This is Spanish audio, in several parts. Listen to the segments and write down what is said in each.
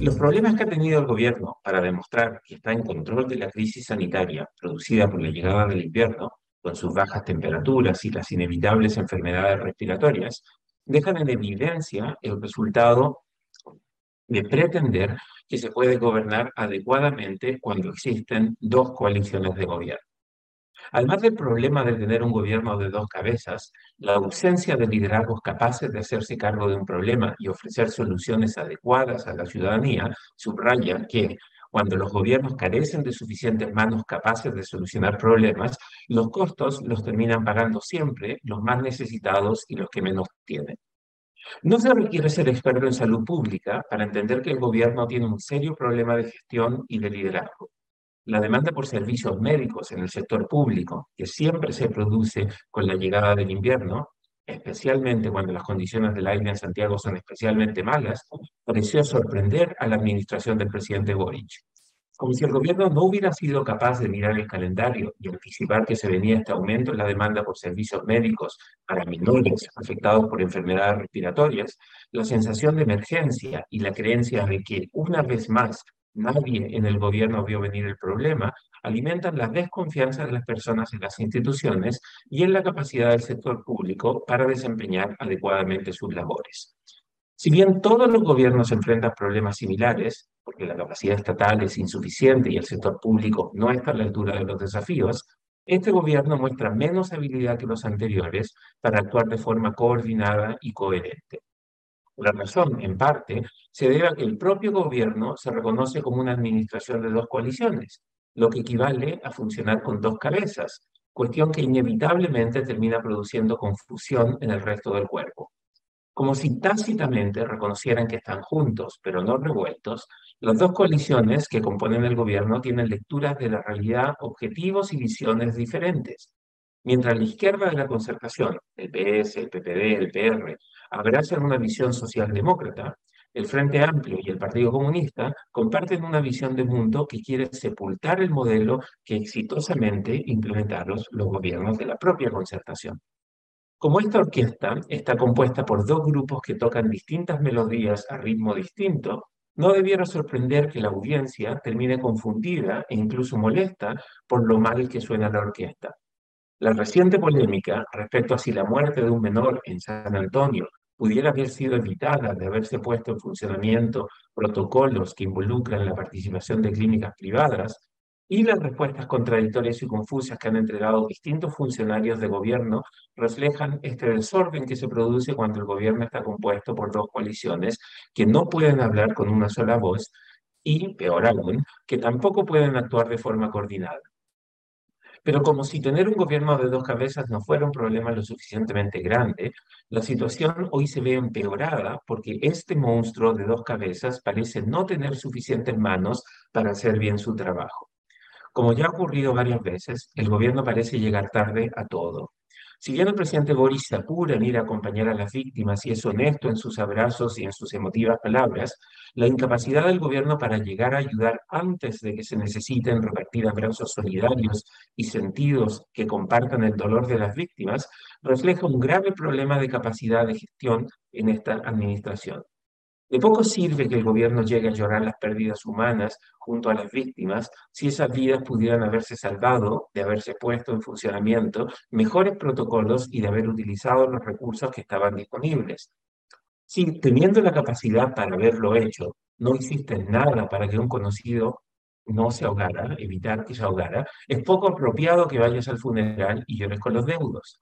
Los problemas que ha tenido el gobierno para demostrar que está en control de la crisis sanitaria producida por la llegada del invierno, con sus bajas temperaturas y las inevitables enfermedades respiratorias, dejan en evidencia el resultado de pretender que se puede gobernar adecuadamente cuando existen dos coaliciones de gobierno. Además del problema de tener un gobierno de dos cabezas, la ausencia de liderazgos capaces de hacerse cargo de un problema y ofrecer soluciones adecuadas a la ciudadanía subraya que cuando los gobiernos carecen de suficientes manos capaces de solucionar problemas, los costos los terminan pagando siempre los más necesitados y los que menos tienen. No se requiere ser experto en salud pública para entender que el gobierno tiene un serio problema de gestión y de liderazgo. La demanda por servicios médicos en el sector público, que siempre se produce con la llegada del invierno, especialmente cuando las condiciones del aire en Santiago son especialmente malas, pareció sorprender a la administración del presidente Boric. Como si el gobierno no hubiera sido capaz de mirar el calendario y anticipar que se venía este aumento en la demanda por servicios médicos para menores afectados por enfermedades respiratorias, la sensación de emergencia y la creencia de que una vez más nadie en el gobierno vio venir el problema, alimentan la desconfianza de las personas en las instituciones y en la capacidad del sector público para desempeñar adecuadamente sus labores. Si bien todos los gobiernos enfrentan problemas similares, porque la capacidad estatal es insuficiente y el sector público no está a la altura de los desafíos, este gobierno muestra menos habilidad que los anteriores para actuar de forma coordinada y coherente. La razón, en parte, se debe a que el propio gobierno se reconoce como una administración de dos coaliciones, lo que equivale a funcionar con dos cabezas, cuestión que inevitablemente termina produciendo confusión en el resto del cuerpo. Como si tácitamente reconocieran que están juntos, pero no revueltos, las dos coaliciones que componen el gobierno tienen lecturas de la realidad, objetivos y visiones diferentes. Mientras la izquierda de la concertación, el PS, el PPD, el PR, abrazan una visión socialdemócrata, el Frente Amplio y el Partido Comunista comparten una visión de mundo que quiere sepultar el modelo que exitosamente implementaron los gobiernos de la propia concertación. Como esta orquesta está compuesta por dos grupos que tocan distintas melodías a ritmo distinto, no debiera sorprender que la audiencia termine confundida e incluso molesta por lo mal que suena la orquesta. La reciente polémica respecto a si la muerte de un menor en San Antonio pudiera haber sido evitada de haberse puesto en funcionamiento protocolos que involucran la participación de clínicas privadas y las respuestas contradictorias y confusas que han entregado distintos funcionarios de gobierno reflejan este desorden que se produce cuando el gobierno está compuesto por dos coaliciones que no pueden hablar con una sola voz y, peor aún, que tampoco pueden actuar de forma coordinada. Pero como si tener un gobierno de dos cabezas no fuera un problema lo suficientemente grande, la situación hoy se ve empeorada porque este monstruo de dos cabezas parece no tener suficientes manos para hacer bien su trabajo. Como ya ha ocurrido varias veces, el gobierno parece llegar tarde a todo. Si bien el presidente Boris se apura en ir a acompañar a las víctimas y es honesto en sus abrazos y en sus emotivas palabras, la incapacidad del gobierno para llegar a ayudar antes de que se necesiten repartir abrazos solidarios y sentidos que compartan el dolor de las víctimas refleja un grave problema de capacidad de gestión en esta administración. De poco sirve que el gobierno llegue a llorar las pérdidas humanas junto a las víctimas si esas vidas pudieran haberse salvado de haberse puesto en funcionamiento mejores protocolos y de haber utilizado los recursos que estaban disponibles. Si teniendo la capacidad para haberlo hecho, no hiciste nada para que un conocido no se ahogara, evitar que se ahogara, es poco apropiado que vayas al funeral y llores con los deudos.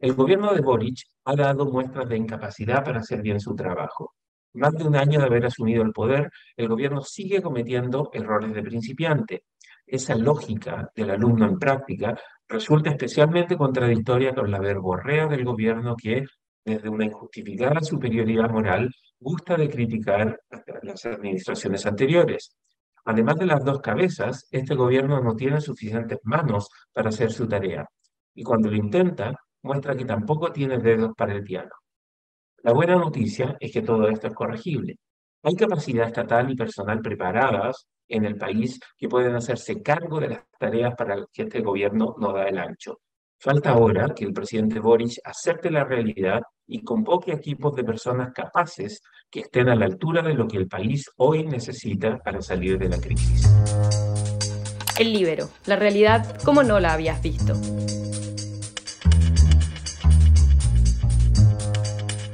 El gobierno de Boric ha dado muestras de incapacidad para hacer bien su trabajo. Más de un año de haber asumido el poder, el gobierno sigue cometiendo errores de principiante. Esa lógica del alumno en práctica resulta especialmente contradictoria con la verborrea del gobierno que, desde una injustificada superioridad moral, gusta de criticar las administraciones anteriores. Además de las dos cabezas, este gobierno no tiene suficientes manos para hacer su tarea. Y cuando lo intenta, muestra que tampoco tiene dedos para el piano. La buena noticia es que todo esto es corregible. Hay capacidad estatal y personal preparadas en el país que pueden hacerse cargo de las tareas para las que este gobierno no da el ancho. Falta ahora que el presidente Boric acepte la realidad y convoque equipos de personas capaces que estén a la altura de lo que el país hoy necesita para salir de la crisis. El libero, la realidad como no la habías visto.